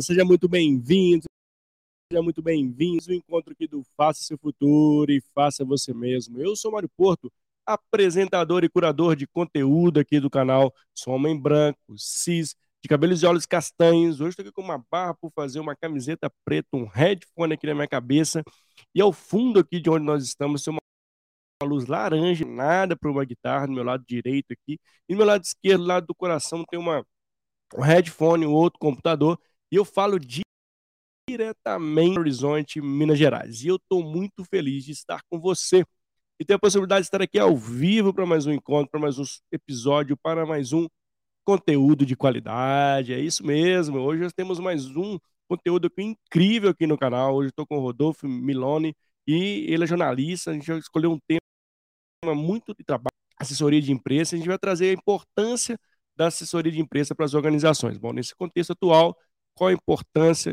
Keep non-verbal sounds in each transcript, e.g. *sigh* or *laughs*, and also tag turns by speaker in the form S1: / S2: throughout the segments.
S1: Seja muito bem-vindo, seja muito bem-vindo ao encontro aqui do Faça Seu Futuro e Faça Você Mesmo. Eu sou Mário Porto, apresentador e curador de conteúdo aqui do canal. Sou homem branco, cis, de cabelos e olhos castanhos. Hoje estou aqui com uma barra por fazer uma camiseta preta, um headphone aqui na minha cabeça. E ao fundo aqui de onde nós estamos, tem uma luz laranja, nada para uma guitarra do meu lado direito aqui. E do meu lado esquerdo, lado do coração, tem uma, um headphone, um outro computador. E eu falo diretamente do Horizonte, Minas Gerais. E eu estou muito feliz de estar com você e ter a possibilidade de estar aqui ao vivo para mais um encontro, para mais um episódio, para mais um conteúdo de qualidade. É isso mesmo. Hoje nós temos mais um conteúdo incrível aqui no canal. Hoje estou com o Rodolfo Milone e ele é jornalista. A gente vai escolher um tema muito de trabalho, assessoria de imprensa. A gente vai trazer a importância da assessoria de imprensa para as organizações. Bom, nesse contexto atual, qual a importância,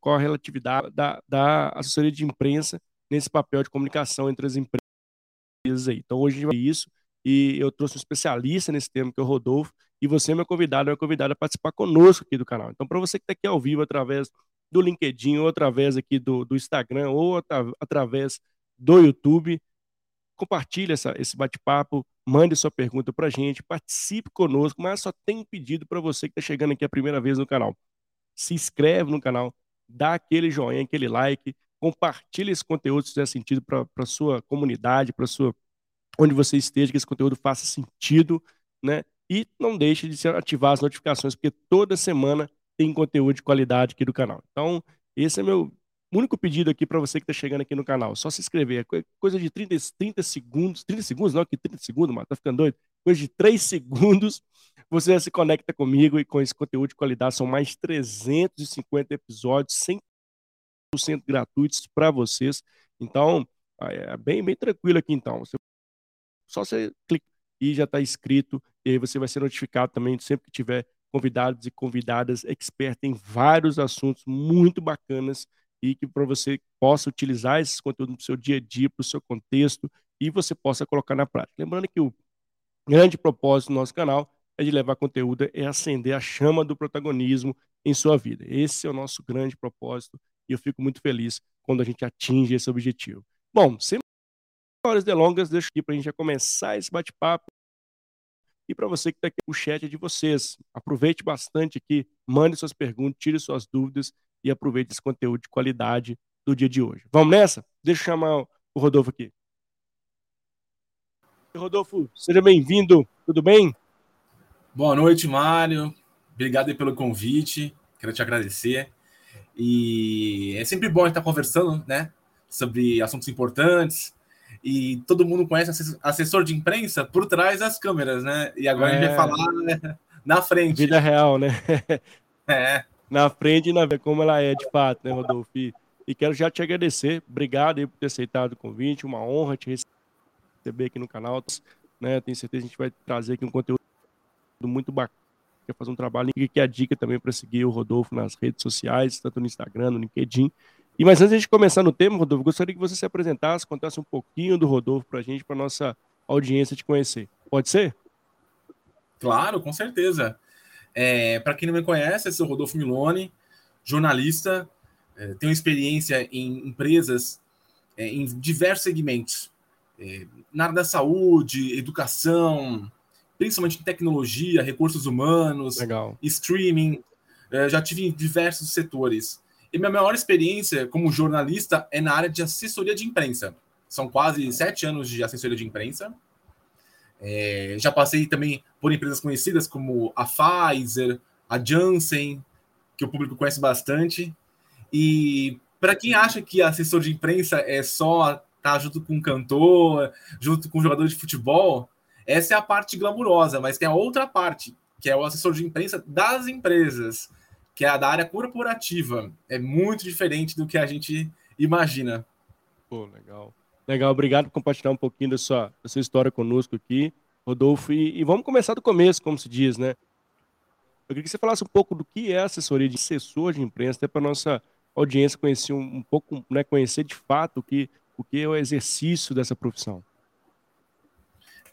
S1: qual a relatividade da, da assessoria de imprensa nesse papel de comunicação entre as empresas aí. Então hoje a gente vai isso e eu trouxe um especialista nesse tema que é o Rodolfo e você, meu convidado, é convidado a participar conosco aqui do canal. Então para você que está aqui ao vivo através do LinkedIn ou através aqui do, do Instagram ou através do YouTube, compartilhe esse bate-papo, mande sua pergunta para a gente, participe conosco, mas só tem um pedido para você que está chegando aqui a primeira vez no canal. Se inscreve no canal, dá aquele joinha, aquele like, compartilhe esse conteúdo se fizer sentido para a sua comunidade, para sua onde você esteja, que esse conteúdo faça sentido, né? E não deixe de ativar as notificações, porque toda semana tem conteúdo de qualidade aqui do canal. Então, esse é meu único pedido aqui para você que está chegando aqui no canal. Só se inscrever. É coisa de 30, 30 segundos. 30 segundos? Não, que 30 segundos, mano. Tá ficando doido? Coisa de 3 *laughs* segundos. Você já se conecta comigo e com esse conteúdo de qualidade. São mais 350 episódios, 100% gratuitos para vocês. Então, é bem, bem tranquilo aqui então. Você, só você clica e já está inscrito. E aí você vai ser notificado também sempre que tiver convidados e convidadas expertas em vários assuntos muito bacanas e que para você possa utilizar esses conteúdos no seu dia a dia, para o seu contexto e você possa colocar na prática. Lembrando que o grande propósito do nosso canal é de levar conteúdo, é acender a chama do protagonismo em sua vida. Esse é o nosso grande propósito e eu fico muito feliz quando a gente atinge esse objetivo. Bom, sem horas delongas, deixo aqui para a gente já começar esse bate-papo. E para você que está aqui, o chat é de vocês. Aproveite bastante aqui, mande suas perguntas, tire suas dúvidas e aproveite esse conteúdo de qualidade do dia de hoje. Vamos nessa? Deixa eu chamar o Rodolfo aqui. Rodolfo, seja bem-vindo. Tudo bem?
S2: Boa noite, Mário. Obrigado pelo convite. Quero te agradecer. E é sempre bom estar conversando, né, sobre assuntos importantes. E todo mundo conhece assessor de imprensa por trás das câmeras, né? E agora é... a gente vai é. falar né, na frente.
S1: Vida real, né? *laughs* é. Na frente e na como ela é de fato, né, Rodolfo? E, quero já te agradecer. Obrigado por ter aceitado o convite. Uma honra te receber aqui no canal. Né? Tenho certeza que a gente vai trazer aqui um conteúdo muito bacana quer fazer um trabalho, e que é a dica também para seguir o Rodolfo nas redes sociais, tanto no Instagram, no LinkedIn. E mas antes de começar no tema, Rodolfo, gostaria que você se apresentasse, contasse um pouquinho do Rodolfo para a gente, para nossa audiência te conhecer. Pode ser?
S2: Claro, com certeza. É, para quem não me conhece, eu sou o Rodolfo Milone, jornalista, é, tenho experiência em empresas é, em diversos segmentos, é, na área da saúde, educação, principalmente em tecnologia, recursos humanos,
S1: Legal.
S2: streaming. É, já tive em diversos setores. E minha maior experiência como jornalista é na área de assessoria de imprensa. São quase sete anos de assessoria de imprensa. É, já passei também por empresas conhecidas como a Pfizer, a Janssen, que o público conhece bastante. E para quem acha que assessor de imprensa é só tá junto com um cantor, junto com um jogador de futebol, essa é a parte glamurosa, mas tem a outra parte, que é o assessor de imprensa das empresas, que é a da área corporativa. É muito diferente do que a gente imagina.
S1: Pô, legal. Legal, obrigado por compartilhar um pouquinho da sua, da sua história conosco aqui, Rodolfo. E, e, vamos começar do começo, como se diz, né? Eu queria que você falasse um pouco do que é assessoria de assessor de imprensa, até para nossa audiência conhecer um, um pouco, né, conhecer de fato o que, o que é o exercício dessa profissão.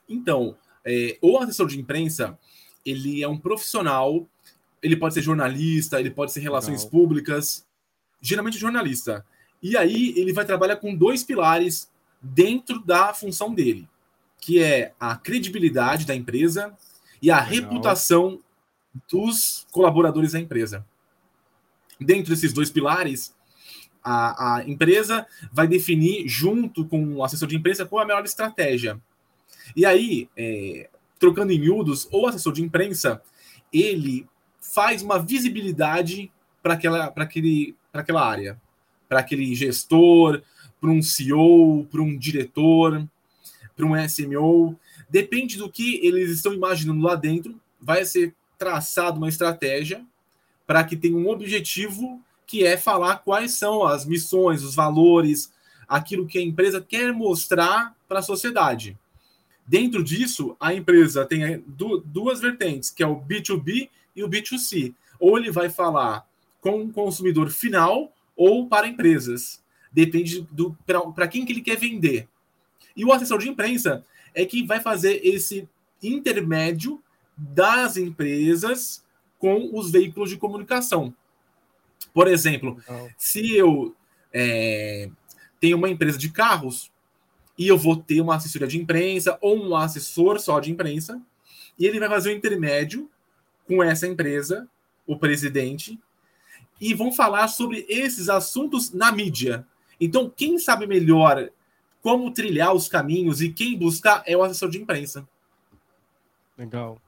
S2: Então, é, o assessor de imprensa, ele é um profissional ele pode ser jornalista, ele pode ser relações Legal. públicas, geralmente jornalista. E aí ele vai trabalhar com dois pilares dentro da função dele, que é a credibilidade da empresa e a Legal. reputação dos colaboradores da empresa. Dentro desses dois pilares, a, a empresa vai definir, junto com o assessor de imprensa, qual é a melhor estratégia. E aí, é, trocando em miúdos, o assessor de imprensa, ele faz uma visibilidade para aquela, aquele, aquela área, para aquele gestor, para um CEO, para um diretor, para um SMO. Depende do que eles estão imaginando lá dentro, vai ser traçado uma estratégia para que tenha um objetivo que é falar quais são as missões, os valores, aquilo que a empresa quer mostrar para a sociedade. Dentro disso, a empresa tem duas vertentes, que é o B2B e o B2C. Ou ele vai falar com o consumidor final ou para empresas. Depende do para quem que ele quer vender. E o assessor de imprensa é que vai fazer esse intermédio das empresas com os veículos de comunicação. Por exemplo, se eu é, tenho uma empresa de carros e eu vou ter uma assessoria de imprensa ou um assessor só de imprensa, e ele vai fazer um intermédio com essa empresa, o presidente, e vão falar sobre esses assuntos na mídia. Então, quem sabe melhor como trilhar os caminhos e quem buscar é o assessor de imprensa.
S1: Legal.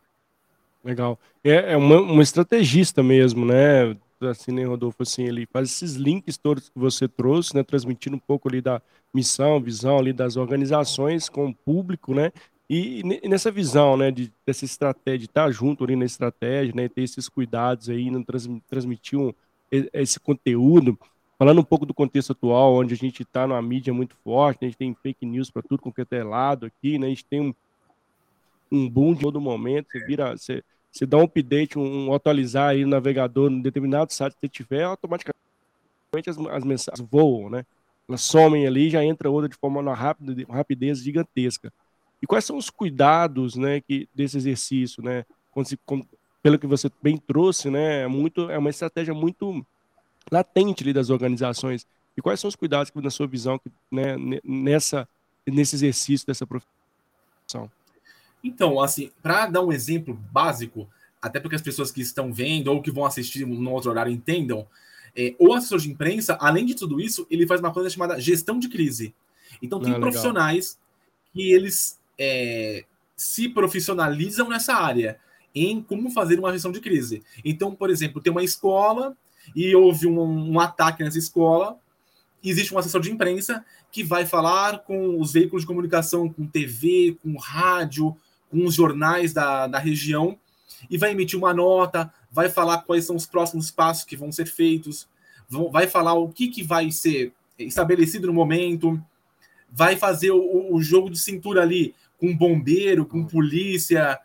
S1: Legal. É, é uma, uma estrategista mesmo, né? Assim, né, Rodolfo? Assim, ele faz esses links todos que você trouxe, né? Transmitindo um pouco ali da missão, visão ali das organizações com o público, né? E, nessa visão, né, de, dessa estratégia, de estar junto ali na estratégia, né, ter esses cuidados aí, não trans, transmitir um, esse conteúdo, falando um pouco do contexto atual, onde a gente está numa mídia muito forte, né, a gente tem fake news para tudo que é lado aqui, né, a gente tem um, um boom de todo momento, você vira, você, você dá um update, um, um atualizar aí no navegador, em determinado site que tiver, automaticamente as, as mensagens voam, né, elas somem ali, já entra outra de forma rápida, uma rapidez gigantesca. E quais são os cuidados, né, que desse exercício, né, quando se, pelo que você bem trouxe, né, é muito, é uma estratégia muito latente ali das organizações. E quais são os cuidados que, na sua visão, que, né, nessa, nesse exercício dessa profissão?
S2: Então, assim, para dar um exemplo básico, até porque as pessoas que estão vendo ou que vão assistir no outro horário entendam, é, o assessor de imprensa, além de tudo isso, ele faz uma coisa chamada gestão de crise. Então, tem ah, profissionais que eles é, se profissionalizam nessa área, em como fazer uma gestão de crise. Então, por exemplo, tem uma escola e houve um, um ataque nessa escola, existe um assessor de imprensa que vai falar com os veículos de comunicação, com TV, com rádio, com os jornais da, da região, e vai emitir uma nota, vai falar quais são os próximos passos que vão ser feitos, vão, vai falar o que, que vai ser estabelecido no momento, vai fazer o, o jogo de cintura ali com bombeiro, com polícia,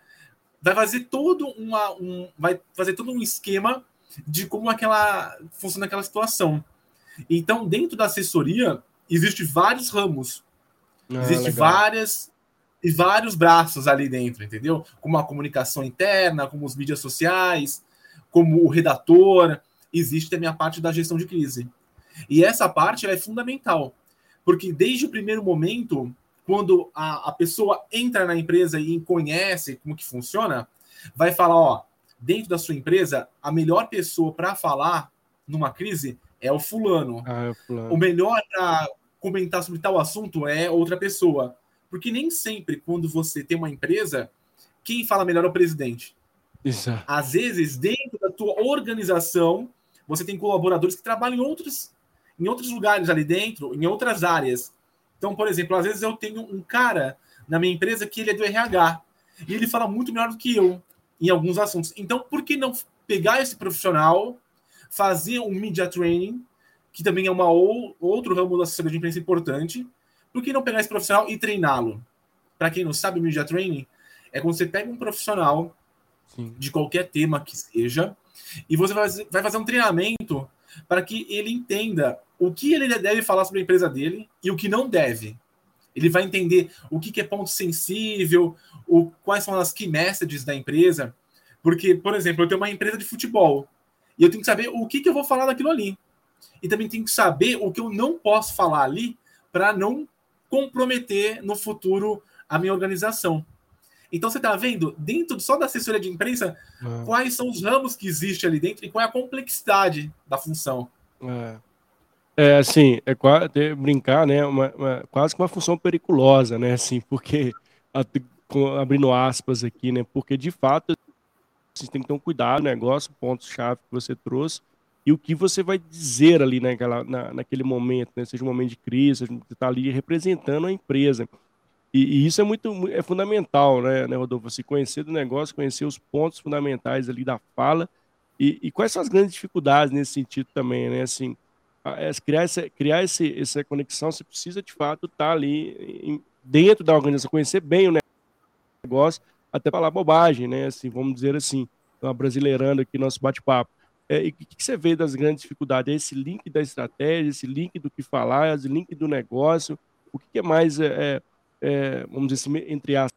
S2: vai fazer todo uma, um, vai fazer todo um esquema de como aquela funciona aquela situação. Então, dentro da assessoria, existe vários ramos. Ah, existe várias e vários braços ali dentro, entendeu? Como a comunicação interna, como os mídias sociais, como o redator, existe também a parte da gestão de crise. E essa parte é fundamental, porque desde o primeiro momento quando a, a pessoa entra na empresa e conhece como que funciona, vai falar, ó, dentro da sua empresa, a melhor pessoa para falar numa crise é o fulano. Ah, é o, fulano. o melhor para comentar sobre tal assunto é outra pessoa. Porque nem sempre, quando você tem uma empresa, quem fala melhor é o presidente. Exato. Às vezes, dentro da tua organização, você tem colaboradores que trabalham em outros, em outros lugares ali dentro, em outras áreas. Então, por exemplo, às vezes eu tenho um cara na minha empresa que ele é do RH e ele fala muito melhor do que eu em alguns assuntos. Então, por que não pegar esse profissional, fazer um media training, que também é uma ou, outro ramo da assessoria de imprensa importante, por que não pegar esse profissional e treiná-lo? Para quem não sabe, media training é quando você pega um profissional Sim. de qualquer tema que seja e você vai fazer, um treinamento para que ele entenda o que ele deve falar sobre a empresa dele e o que não deve. Ele vai entender o que, é ponto sensível, o, quais são as key messages da empresa, Porque, por exemplo, eu tenho uma empresa de futebol e eu tenho que saber o que, que eu vou falar daquilo ali. E também tenho que saber o que eu não posso falar ali para não comprometer no futuro a minha organização. Então você está vendo, dentro só da assessoria de imprensa, é. quais são os ramos que existem ali dentro e qual é a complexidade da função.
S1: É, é assim, é quase brincar, né? Uma, uma, quase que uma função periculosa, né? Assim, porque abrindo aspas aqui, né? Porque de fato você tem que ter um cuidado, negócio, pontos-chave que você trouxe e o que você vai dizer ali naquela, na, naquele momento, né? seja um momento de crise, você está ali representando a empresa. E, e, isso é muito é fundamental, né, né, Rodolfo? Você conhecer do negócio, conhecer os pontos fundamentais ali da fala e, e quais são as grandes dificuldades nesse sentido também, né? Assim, é, criar, essa, criar esse, essa conexão, você precisa de fato estar tá ali em, dentro da organização, conhecer bem o negócio, até falar bobagem, né? Assim, vamos dizer assim, brasileirando aqui nosso bate-papo. É, e o que, que, você vê das grandes dificuldades? Esse link da estratégia, esse link do que falar, esse link do negócio. O que, que é mais, é, é, é vamos dizer assim, entre aspas,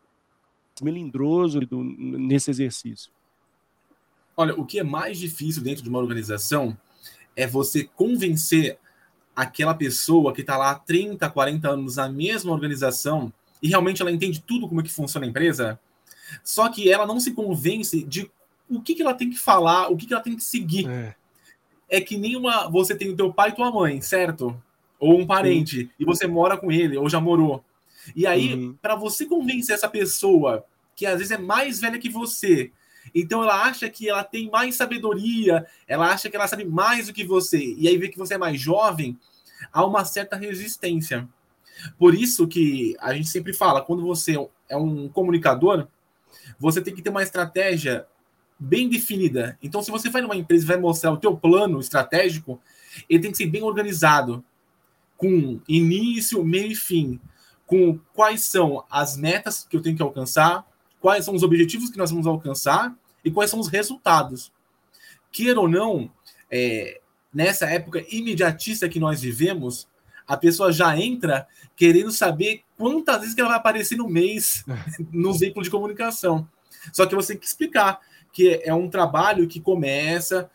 S1: melindroso do, nesse exercício?
S2: Olha, o que é mais difícil dentro de uma organização é você convencer aquela pessoa que está lá há 30, 40 anos na mesma organização e realmente ela entende tudo como é que funciona a empresa, só que ela não se convence de o que, que ela tem que falar, o que, que ela tem que seguir. É. é que nenhuma. Você tem o teu pai e tua mãe, certo? Ou um parente, e você mora com ele, ou já morou. E aí, uhum. para você convencer essa pessoa, que às vezes é mais velha que você, então ela acha que ela tem mais sabedoria, ela acha que ela sabe mais do que você, e aí vê que você é mais jovem, há uma certa resistência. Por isso que a gente sempre fala, quando você é um comunicador, você tem que ter uma estratégia bem definida. Então, se você vai numa empresa e vai mostrar o teu plano estratégico, ele tem que ser bem organizado, com início, meio e fim, com quais são as metas que eu tenho que alcançar, quais são os objetivos que nós vamos alcançar e quais são os resultados. Queira ou não, é, nessa época imediatista que nós vivemos, a pessoa já entra querendo saber quantas vezes que ela vai aparecer no mês *laughs* no veículo de comunicação. Só que você tem que explicar que é um trabalho que começa.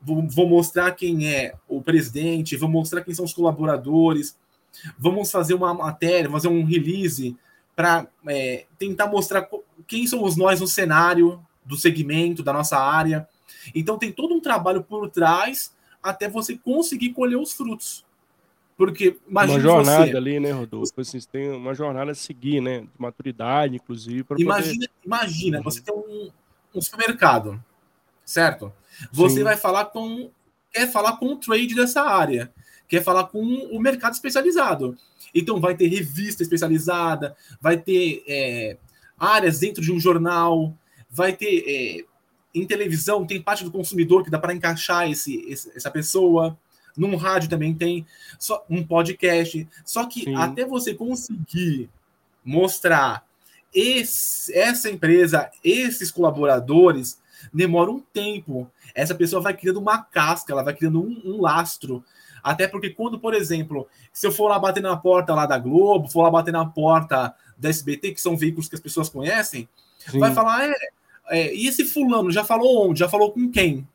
S2: Vou, vou mostrar quem é o presidente, vou mostrar quem são os colaboradores, vamos fazer uma matéria, fazer um release para é, tentar mostrar quem somos nós no cenário do segmento, da nossa área. Então tem todo um trabalho por trás até você conseguir colher os frutos. Porque
S1: imagina uma jornada você, ali, né, Rodolfo? Assim, você tem uma jornada a seguir, né? De maturidade, inclusive.
S2: Imagina, poder... imagina, você tem um, um supermercado, certo? Você Sim. vai falar com. Quer falar com o trade dessa área, quer falar com o mercado especializado. Então vai ter revista especializada, vai ter é, áreas dentro de um jornal, vai ter é, em televisão tem parte do consumidor que dá para encaixar esse, esse, essa pessoa. Num rádio também tem só um podcast. Só que Sim. até você conseguir mostrar esse, essa empresa, esses colaboradores, demora um tempo. Essa pessoa vai criando uma casca, ela vai criando um, um, lastro. Até porque quando, por exemplo, se eu for lá bater na porta lá da Globo, for lá bater na porta da SBT, que são veículos que as pessoas conhecem, Sim. vai falar, é, é, e esse fulano já falou onde? Já falou com quem?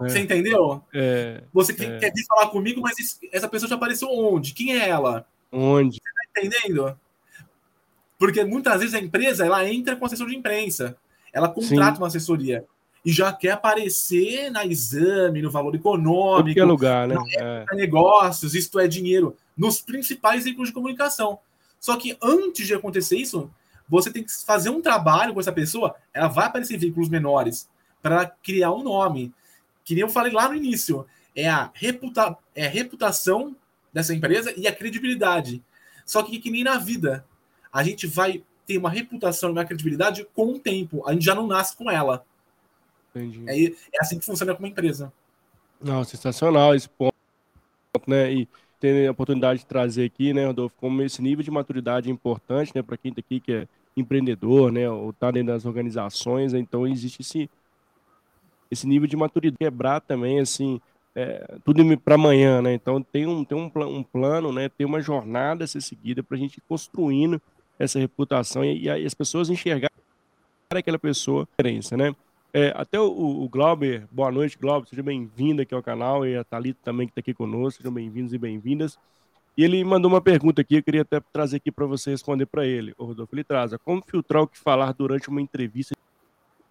S2: É. Você entendeu? É, Você é. quer vir falar comigo, mas essa pessoa já apareceu onde? Quem é ela?
S1: Onde?
S2: Você tá entendendo? Porque muitas vezes a empresa ela entra com assessor de imprensa, ela contrata Sim. uma assessoria e já quer aparecer na exame, no valor econômico,
S1: Qualquer lugar, né?
S2: É. negócios, isto é dinheiro, nos principais veículos de comunicação. Só que antes de acontecer isso, você tem que fazer um trabalho com essa pessoa, ela vai aparecer em veículos menores para criar um nome. Que nem eu falei lá no início, é a, reputa é a reputação dessa empresa e a credibilidade. Só que que nem na vida, a gente vai ter uma reputação e uma credibilidade com o tempo. A gente já não nasce com ela. Entendi. É, é assim que funciona como empresa.
S1: Não, sensacional esse ponto, né? E ter a oportunidade de trazer aqui, né, Rodolfo, como esse nível de maturidade é importante, né, para quem está aqui que é empreendedor, né, ou está dentro das organizações, então existe esse, esse nível de maturidade quebrar também, assim, é, tudo para amanhã, né, então tem um, tem um, um plano, né, tem uma jornada a ser seguida para a gente ir construindo essa reputação e, e as pessoas enxergarem aquela pessoa diferença, né? É, até o, o Glauber, boa noite, Glauber, seja bem-vindo aqui ao canal, e a Thalita também que está aqui conosco, sejam bem-vindos e bem-vindas. E ele mandou uma pergunta aqui, eu queria até trazer aqui para você responder para ele. O Rodolfo, ele traz, como filtrar o que falar durante uma entrevista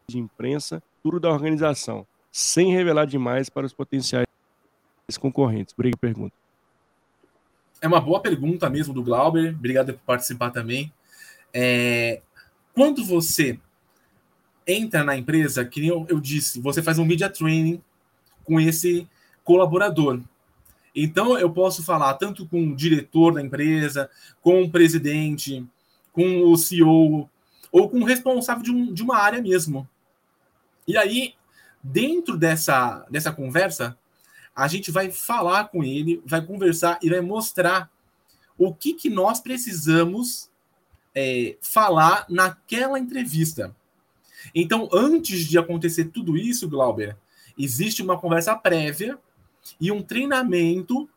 S1: de imprensa, tudo da organização, sem revelar demais para os potenciais concorrentes? Obrigado pergunta.
S2: É uma boa pergunta mesmo do Glauber, obrigado por participar também. É, quando você entra na empresa, que eu, eu disse, você faz um media training com esse colaborador. Então, eu posso falar tanto com o diretor da empresa, com o presidente, com o CEO, ou com o responsável de, um, de uma área mesmo. E aí, dentro dessa, dessa conversa, a gente vai falar com ele, vai conversar e vai mostrar o que, que nós precisamos é, falar naquela entrevista. Então, antes de acontecer tudo isso, Glauber, existe uma conversa prévia e um treinamento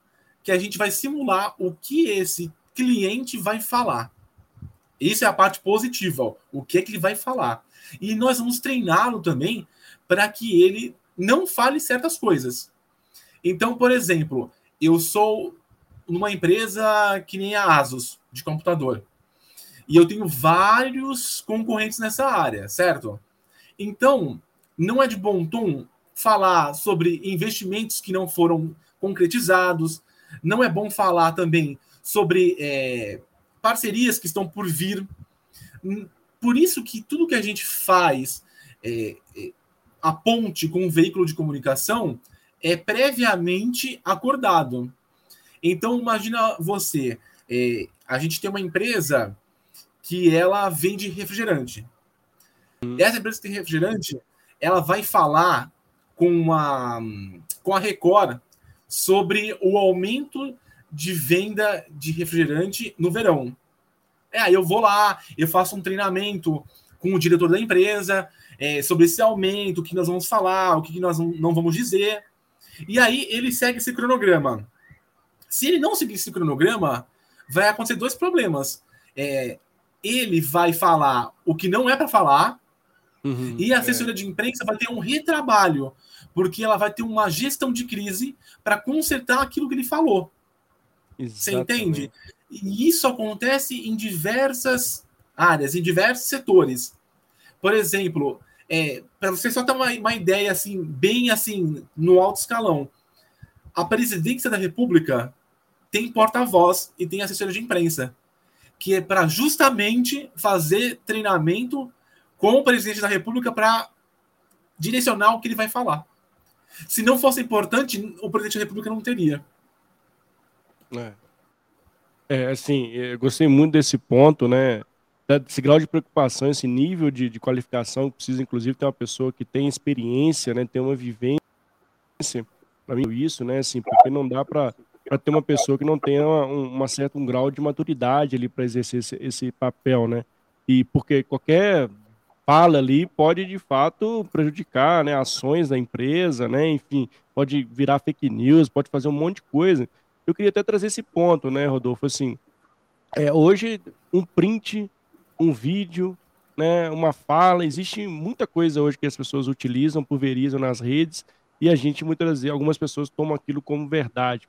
S2: que a gente vai simular o que esse cliente vai falar. Isso é a parte positiva, ó, o que é que ele vai falar. E nós vamos treiná-lo também para que ele não fale certas coisas. Então, por exemplo, eu sou numa empresa que nem a Asus de computador. E eu tenho vários concorrentes nessa área, certo? Então, não é de bom tom falar sobre investimentos que não foram concretizados, não é bom falar também sobre é, parcerias que estão por vir. Por isso que tudo que a gente faz, é, é, a ponte com o veículo de comunicação, é previamente acordado. Então, imagina você, é, a gente tem uma empresa que ela vende refrigerante. Essa empresa que tem refrigerante, ela vai falar com a, com a Record sobre o aumento de venda de refrigerante no verão. É, eu vou lá, eu faço um treinamento com o diretor da empresa é, sobre esse aumento, o que nós vamos falar, o que nós não vamos dizer. E aí ele segue esse cronograma. Se ele não seguir esse cronograma, vai acontecer dois problemas. É, ele vai falar o que não é para falar, uhum, e a assessoria é. de imprensa vai ter um retrabalho, porque ela vai ter uma gestão de crise para consertar aquilo que ele falou. Exatamente. Você entende? E isso acontece em diversas áreas, em diversos setores. Por exemplo, é, para você só ter uma, uma ideia assim, bem assim, no alto escalão, a presidência da República tem porta-voz e tem assessoria de imprensa que é para justamente fazer treinamento com o presidente da República para direcionar o que ele vai falar. Se não fosse importante, o presidente da República não teria.
S1: É, é assim, eu gostei muito desse ponto, né? Esse grau de preocupação, esse nível de, de qualificação, precisa inclusive ter uma pessoa que tem experiência, né? Ter uma vivência, para mim isso, né? Assim, porque não dá para para ter uma pessoa que não tenha uma, uma certa um grau de maturidade ali para exercer esse, esse, papel, né? E porque qualquer fala ali pode de fato prejudicar, né, ações da empresa, né? Enfim, pode virar fake news, pode fazer um monte de coisa. Eu queria até trazer esse ponto, né, Rodolfo? Assim, é, hoje um print, um vídeo, né, uma fala, existe muita coisa hoje que as pessoas utilizam, pulverizam nas redes e a gente muitas vezes, algumas pessoas tomam aquilo como verdade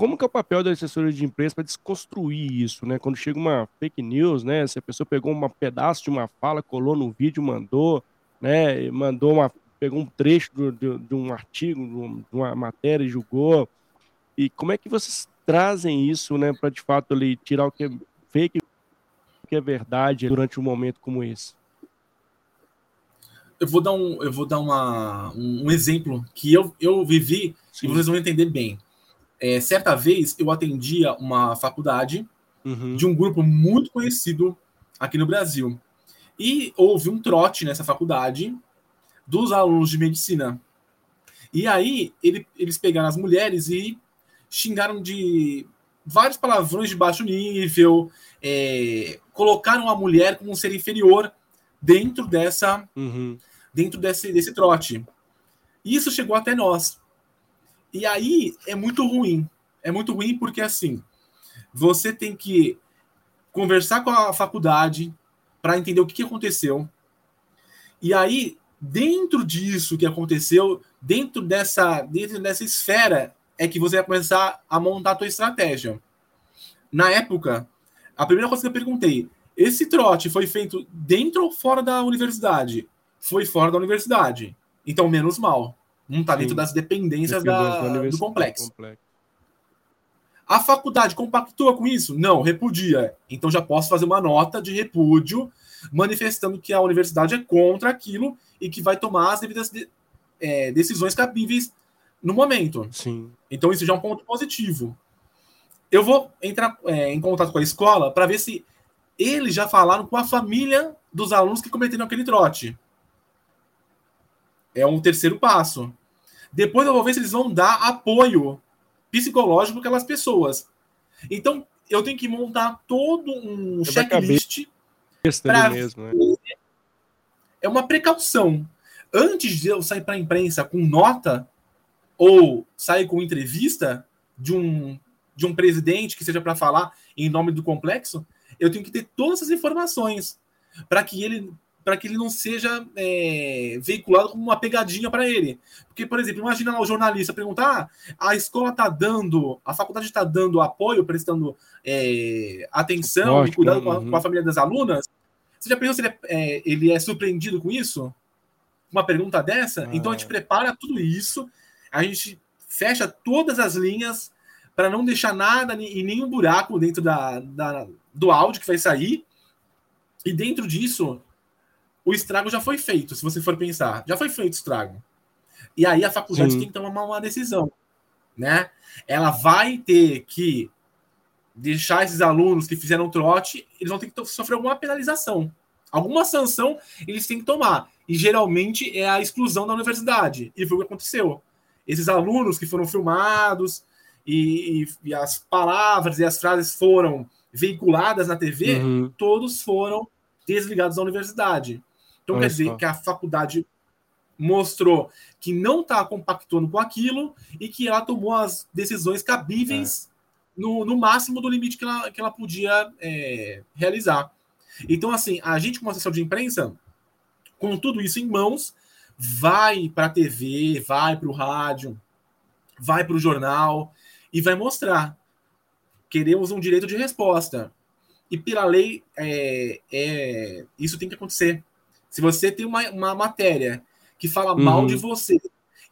S1: como que é o papel da assessoria de imprensa para desconstruir isso, né? Quando chega uma fake news, né? Se a pessoa pegou um pedaço de uma fala, colou no vídeo, mandou, né? Mandou uma, pegou um trecho de, um artigo, de uma matéria e julgou. E como é que vocês trazem isso, né? Para de fato ali tirar o que é fake, que é verdade durante um momento como esse?
S2: Eu vou dar um, eu vou dar uma, um, exemplo que eu, eu vivi Sim. e vocês vão entender bem. É, certa vez eu atendia uma faculdade uhum. de um grupo muito conhecido aqui no Brasil. E houve um trote nessa faculdade dos alunos de medicina. E aí ele, eles pegaram as mulheres e xingaram de vários palavrões de baixo nível, é, colocaram a mulher como um ser inferior dentro dessa uhum. dentro desse, desse trote. Isso chegou até nós. E aí é muito ruim. É muito ruim porque assim, você tem que conversar com a faculdade para entender o que, que aconteceu. E aí dentro disso que aconteceu, dentro dessa, dentro dessa esfera, é que você vai começar a montar a tua estratégia. Na época, a primeira coisa que eu perguntei, esse trote foi feito dentro ou fora da universidade? Foi fora da universidade. Então, menos mal. Não está dentro das dependências da, do complexo. A faculdade compactua com isso? Não, repudia. Então já posso fazer uma nota de repúdio manifestando que a universidade é contra aquilo e que vai tomar as devidas de, é, decisões cabíveis no momento.
S1: Sim.
S2: Então isso já é um ponto positivo. Eu vou entrar é, em contato com a escola para ver se eles já falaram com a família dos alunos que cometeram aquele trote. É um terceiro passo. Depois eu vou ver se eles vão dar apoio psicológico para aquelas pessoas. Então, eu tenho que montar todo um checklist
S1: Pra... Mesmo, né?
S2: É uma precaução. Antes de eu sair para a imprensa com nota ou sair com entrevista de um, de um presidente que seja para falar em nome do complexo, eu tenho que ter todas essas informações para que ele para que ele não seja é, veiculado como uma pegadinha para ele. Porque, por exemplo, imagina lá o jornalista perguntar: ah, a escola está dando, a faculdade está dando apoio, prestando é, atenção e cuidado com a, com a, família das alunas? Você já pensou se ele é, é, ele é surpreendido com isso? Uma pergunta dessa? Ah. Então a gente prepara tudo isso, a gente fecha todas as linhas para não deixar nada e nenhum buraco dentro da, da, do áudio que vai sair. E dentro disso, o estrago já foi feito, se você for pensar. Já foi feito o estrago. E aí a faculdade Sim. tem que tomar uma decisão. Né? Ela vai ter que deixar esses alunos que fizeram trote, eles vão ter que sofrer alguma penalização. Alguma sanção eles têm que tomar. E geralmente é a exclusão da universidade. E foi o que aconteceu. Esses alunos que foram filmados e, e, e as palavras e as frases foram veiculadas na TV, uhum. todos foram desligados da universidade. Então Olha quer dizer só. que a faculdade mostrou que não está compactuando com aquilo e que ela tomou as decisões cabíveis é. no, no máximo do limite que ela, que ela podia é, realizar. Então, assim, a gente, como assessor de imprensa, com tudo isso em mãos, vai para a TV, vai para o rádio, vai para o jornal e vai mostrar. Queremos um direito de resposta. E pela lei, é, é, isso tem que acontecer. Se você tem uma, uma matéria que fala uhum. mal de você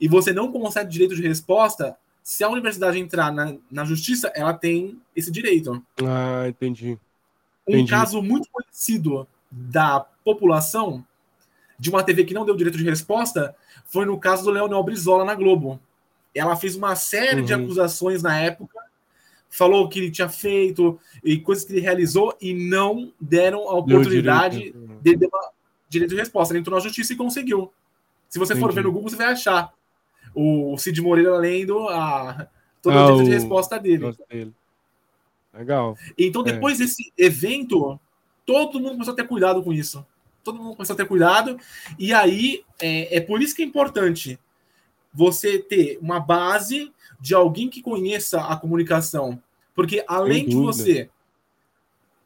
S2: e você não consegue direito de resposta, se a universidade entrar na, na justiça, ela tem esse direito.
S1: Ah, entendi.
S2: Um entendi. caso muito conhecido da população de uma TV que não deu direito de resposta foi no caso do Leonel Brizola na Globo. Ela fez uma série uhum. de acusações na época, falou que ele tinha feito e coisas que ele realizou e não deram a oportunidade de, de uma, direito de resposta. Ele entrou na justiça e conseguiu. Se você Entendi. for ver no Google, você vai achar o Cid Moreira lendo a, toda ah, a direito de resposta dele. dele.
S1: Legal.
S2: Então, é. depois é. desse evento, todo mundo começou a ter cuidado com isso. Todo mundo começou a ter cuidado. E aí, é, é por isso que é importante você ter uma base de alguém que conheça a comunicação. Porque além de você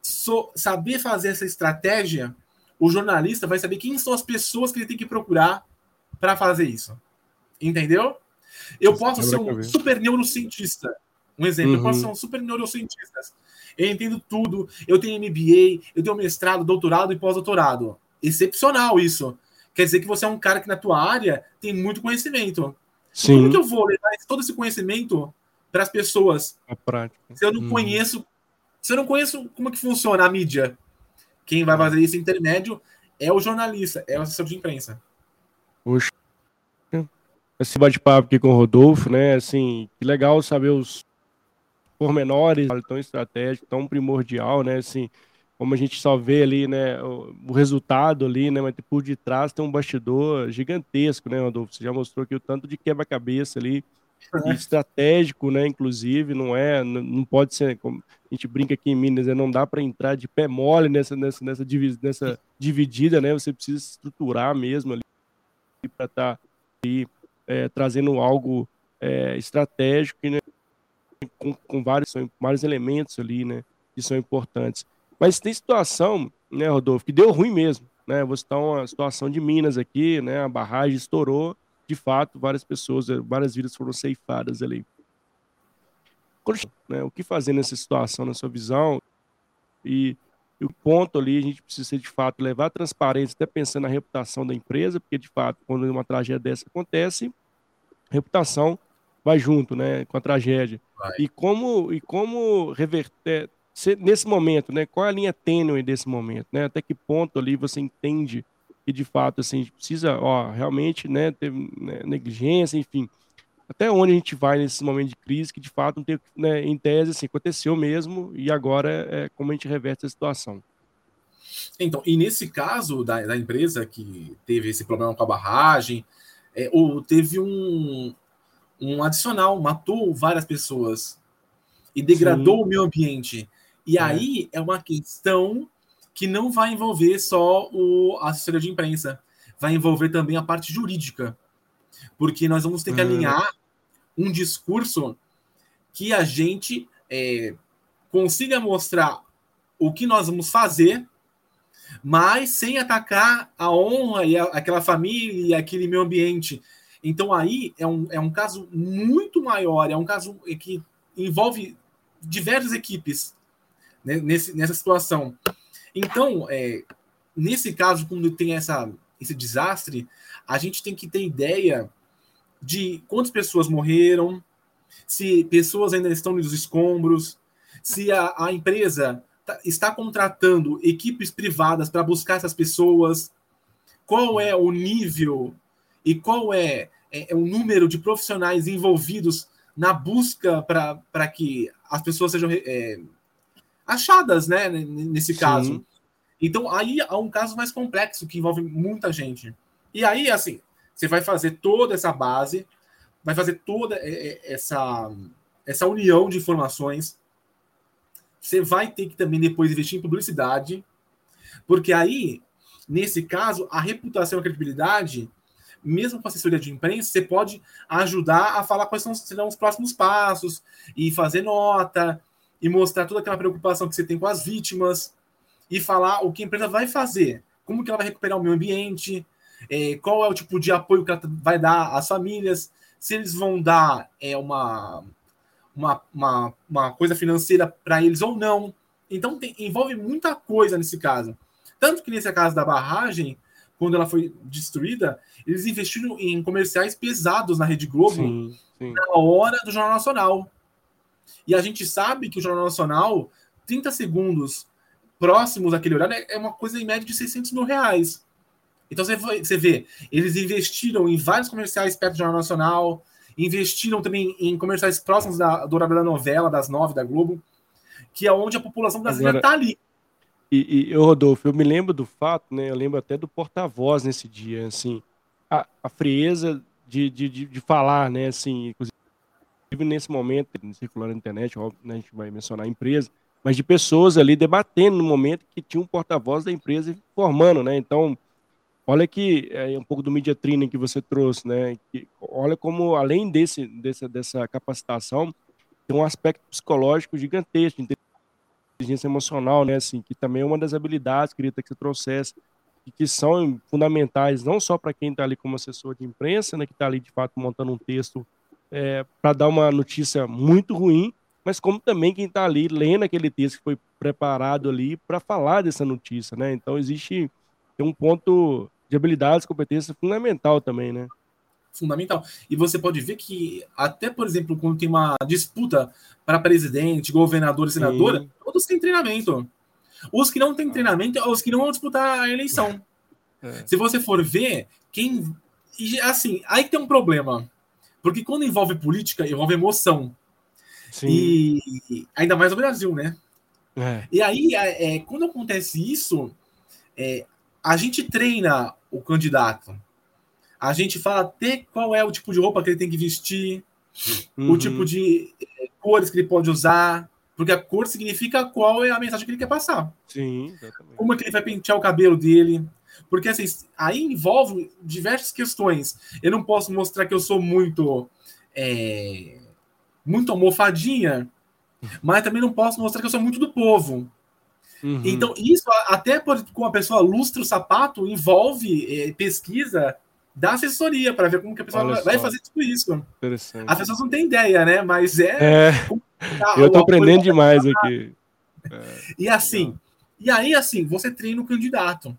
S2: so, saber fazer essa estratégia, o jornalista vai saber quem são as pessoas que ele tem que procurar para fazer isso. Entendeu? Eu posso ser um super neurocientista. Um exemplo, uhum. eu posso ser um super neurocientista. Eu entendo tudo, eu tenho MBA, eu tenho mestrado, doutorado e pós-doutorado. Excepcional isso. Quer dizer que você é um cara que na tua área tem muito conhecimento. Sim. Como que eu vou levar todo esse conhecimento para as pessoas?
S1: Prática.
S2: Se eu não uhum. conheço, se eu não conheço como que funciona a mídia, quem vai fazer esse intermédio é o jornalista, é o assessor de imprensa.
S1: Puxa. Esse bate-papo aqui com o Rodolfo, né? Assim, que legal saber os pormenores tão estratégico, tão primordial, né? Assim, como a gente só vê ali, né, o, resultado ali, né, mas por detrás tem um bastidor gigantesco, né, Rodolfo? Você já mostrou aqui o tanto de quebra-cabeça ali, é. estratégico, né, inclusive, não é, não, pode ser, como a gente brinca aqui em Minas, né, não dá para entrar de pé mole nessa, nessa, nessa, nessa dividida, né, você precisa estruturar mesmo ali para estar tá é, trazendo algo é, estratégico, né, com, com vários, vários elementos ali, né, que são importantes. Mas tem situação, né, Rodolfo, que deu ruim mesmo. né? Vou citar uma situação de Minas aqui, né? A barragem estourou, de fato, várias pessoas, várias vidas foram ceifadas ali. Né, o que fazer nessa situação, na sua visão? E, e, o ponto ali, a gente precisa, de fato, levar a transparência, até pensando na reputação da empresa, porque, de fato, quando uma tragédia dessa acontece, reputação vai junto, né, com a tragédia. Vai. E como, e como reverter, nesse momento, né, qual é a linha tênue desse momento, né, até que ponto ali você entende que, de fato, assim, precisa, ó, realmente, né, ter né, negligência, enfim, até onde a gente vai nesse momento de crise que de fato não tem, né, em tese assim, aconteceu mesmo e agora é como a gente reverte a situação.
S2: Então, e nesse caso da, da empresa que teve esse problema com a barragem, é, ou teve um, um adicional, matou várias pessoas e degradou Sim. o meio ambiente. E é. aí é uma questão que não vai envolver só o a assessoria de imprensa, vai envolver também a parte jurídica, porque nós vamos ter que uhum. alinhar um discurso que a gente é, consiga mostrar o que nós vamos fazer, mas sem atacar a honra e a, aquela família e aquele meio ambiente. Então aí é um, é um caso muito maior, é um caso que envolve diversas equipes né, nesse, nessa situação. Então, é, nesse caso, quando tem essa, esse desastre, a gente tem que ter ideia de quantas pessoas morreram, se pessoas ainda estão nos escombros, se a, a empresa tá, está contratando equipes privadas para buscar essas pessoas, qual é o nível e qual é, é, é o número de profissionais envolvidos na busca para que as pessoas sejam é, achadas, né, nesse caso. Sim. Então, aí há um caso mais complexo que envolve muita gente. E aí, assim, você vai fazer toda essa base, vai fazer toda essa, essa união de informações. Você vai ter que também depois investir em publicidade, porque aí, nesse caso, a reputação e a credibilidade, mesmo com assessoria de imprensa, você pode ajudar a falar quais são, serão os próximos passos, e fazer nota, e mostrar toda aquela preocupação que você tem com as vítimas, e falar o que a empresa vai fazer, como que ela vai recuperar o meio ambiente, é, qual é o tipo de apoio que ela vai dar às famílias, se eles vão dar é, uma, uma, uma, uma coisa financeira para eles ou não. Então tem, envolve muita coisa nesse caso. Tanto que nesse caso da barragem, quando ela foi destruída, eles investiram em comerciais pesados na Rede Globo sim, sim. na hora do Jornal Nacional. E a gente sabe que o Jornal Nacional, 30 segundos próximos daquele horário, é uma coisa em média de 600 mil reais. Então você, você vê, eles investiram em vários comerciais perto do Jornal Nacional, investiram também em comerciais próximos da, do horário da novela, das nove da Globo, que é onde a população brasileira está ali.
S1: E, e, Rodolfo, eu me lembro do fato, né? Eu lembro até do porta-voz nesse dia, assim, a, a frieza de, de, de, de, falar, né? Assim, inclusive nesse momento, circulando na internet, óbvio, né, a gente vai mencionar a empresa, mas de pessoas ali debatendo no momento que tinha um porta-voz da empresa formando, né? Então, Olha que é um pouco do media training que você trouxe, né? Que, olha como além desse, desse dessa capacitação tem um aspecto psicológico gigantesco, inteligência emocional, né? Assim, que também é uma das habilidades queria que você trouxesse e que são fundamentais não só para quem está ali como assessor de imprensa, né? Que está ali de fato montando um texto é, para dar uma notícia muito ruim, mas como também quem está ali lendo aquele texto que foi preparado ali para falar dessa notícia, né? Então existe tem um ponto de habilidades, competência fundamental também, né?
S2: Fundamental. E você pode ver que, até, por exemplo, quando tem uma disputa para presidente, governador e senadora, Sim. todos têm treinamento. Os que não têm treinamento são os que não vão disputar a eleição. É. Se você for ver, quem. Assim, aí tem um problema. Porque quando envolve política, envolve emoção. Sim. E ainda mais no Brasil, né? É. E aí, é, é quando acontece isso, é, a gente treina o candidato. A gente fala até qual é o tipo de roupa que ele tem que vestir, uhum. o tipo de eh, cores que ele pode usar, porque a cor significa qual é a mensagem que ele quer passar.
S1: Sim,
S2: exatamente. Como é que ele vai pentear o cabelo dele. Porque assim, aí envolve diversas questões. Eu não posso mostrar que eu sou muito é, muito almofadinha, mas também não posso mostrar que eu sou muito do povo. Uhum. Então, isso, até com a pessoa lustra o sapato, envolve é, pesquisa da assessoria para ver como que a pessoa vai fazer tudo isso. As pessoas não têm ideia, né? Mas é.
S1: é. *laughs* Eu tô aprendendo demais aqui.
S2: É. E assim, e aí, assim, você treina o candidato.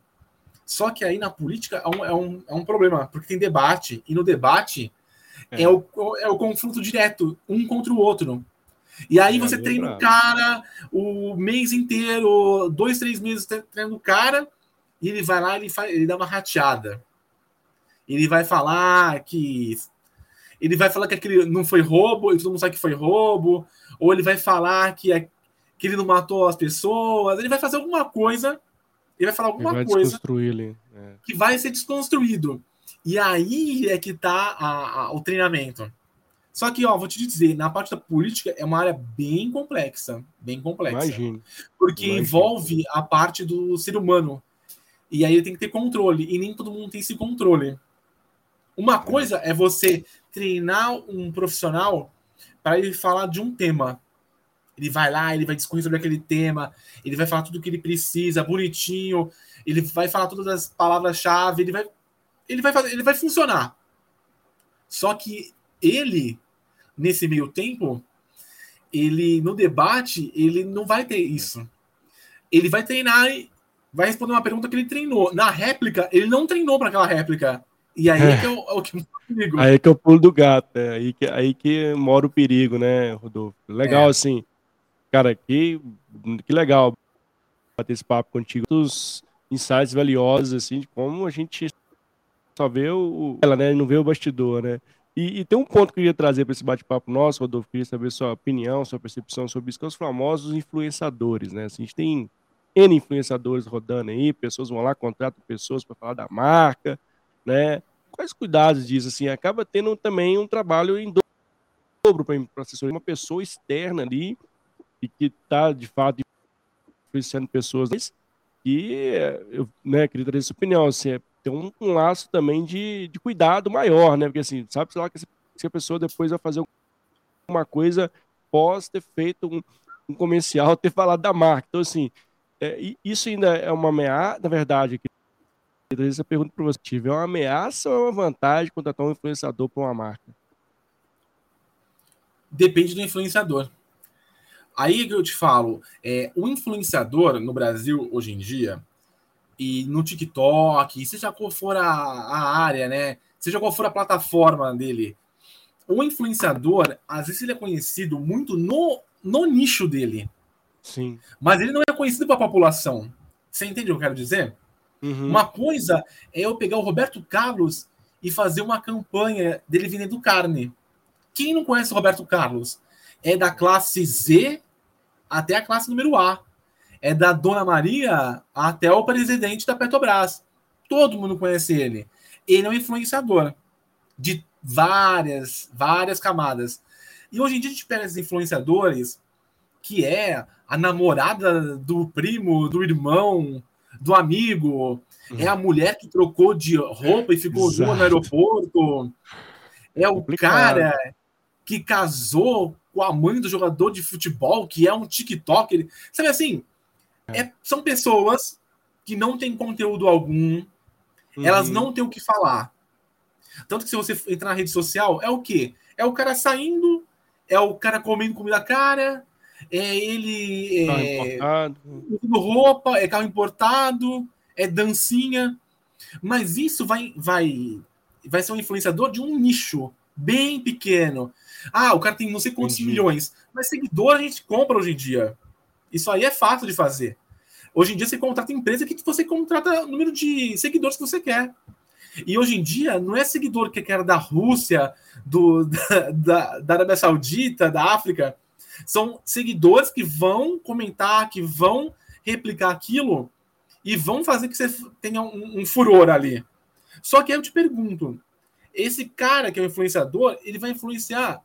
S2: Só que aí na política é um, é um, é um problema, porque tem debate, e no debate é, é o, é o confronto direto, um contra o outro. E aí é você treina o cara o mês inteiro, dois, três meses treinando o cara, e ele vai lá e ele, faz, ele dá uma rateada. Ele vai falar que. Ele vai falar que aquele não foi roubo, e todo mundo sabe que foi roubo, ou ele vai falar que, é, que ele não matou as pessoas, ele vai fazer alguma coisa, ele vai falar alguma vai coisa é. que vai ser desconstruído. E aí é que tá a, a, o treinamento. Só que, ó, vou te dizer, na parte da política é uma área bem complexa, bem complexa. Imagino. Porque Imagino. envolve a parte do ser humano. E aí tem que ter controle, e nem todo mundo tem esse controle. Uma coisa é você treinar um profissional para ele falar de um tema. Ele vai lá, ele vai discorrer sobre aquele tema, ele vai falar tudo o que ele precisa, bonitinho, ele vai falar todas as palavras-chave, ele vai ele vai fazer, ele vai funcionar. Só que ele nesse meio tempo, ele no debate, ele não vai ter isso. Ele vai treinar e vai responder uma pergunta que ele treinou. Na réplica, ele não treinou para aquela réplica. E aí é, é que é o, é o que
S1: perigo. Aí é que é o pulo do gato, é aí que, aí que mora o perigo, né, Rodolfo? Legal, é. assim. Cara, que, que legal bater esse papo contigo. Os insights valiosos, assim, de como a gente só vê o, ela, né, não vê o bastidor, né? E, e, tem um ponto que eu queria trazer para esse bate-papo nosso, Rodolfo, queria saber sua opinião, sua percepção sobre isso, que são os famosos influenciadores, né? Assim, a gente tem N influenciadores rodando aí, pessoas vão lá, contratam pessoas para falar da marca, né? Quais cuidados disso? Assim, acaba tendo também um trabalho em dobro para assessoria, uma pessoa externa ali e que está, de fato, influenciando pessoas que eu né, queria trazer sua opinião, assim, é um, um, laço também de, de cuidado maior, né? Porque assim, sabe lá que se a pessoa depois vai fazer uma coisa pós ter feito um, um comercial, *laughs* ter falado da marca. Então, assim, é, isso ainda é uma ameaça, na verdade, aqui. Essa pergunta para você: é uma ameaça ou é uma vantagem contratar um influenciador para uma marca?
S2: Depende do influenciador. Aí que eu te falo, é, o influenciador no Brasil hoje em dia, e no TikTok, seja qual for a, a área, né? Seja qual for a plataforma dele, o influenciador, às vezes ele é conhecido muito no, no nicho dele.
S1: Sim.
S2: Mas ele não é conhecido para a população. Você entende o que eu quero dizer? Uhum. Uma coisa é eu pegar o Roberto Carlos e fazer uma campanha dele vendendo carne. Quem não conhece o Roberto Carlos? É da classe Z até a classe número A é da Dona Maria até o presidente da Petrobras. Todo mundo conhece ele. Ele é um influenciador de várias, várias camadas. E hoje em dia a gente pega esses influenciadores que é a namorada do primo, do irmão, do amigo, uhum. é a mulher que trocou de roupa e ficou nua no aeroporto, é o cara que casou com a mãe do jogador de futebol, que é um TikToker. Sabe assim, é, são pessoas que não têm conteúdo algum, uhum. elas não têm o que falar. Tanto que se você entrar na rede social, é o quê? É o cara saindo, é o cara comendo comida cara, é ele é, roupa, é carro importado, é dancinha. Mas isso vai, vai, vai ser um influenciador de um nicho bem pequeno. Ah, o cara tem não sei quantos Entendi. milhões. Mas seguidor a gente compra hoje em dia. Isso aí é fácil de fazer. Hoje em dia você contrata empresa que você contrata o número de seguidores que você quer. E hoje em dia não é seguidor que quer da Rússia, do, *laughs* da, da, da Arábia Saudita, da África. São seguidores que vão comentar, que vão replicar aquilo e vão fazer que você tenha um, um furor ali. Só que eu te pergunto, esse cara que é o influenciador, ele vai influenciar,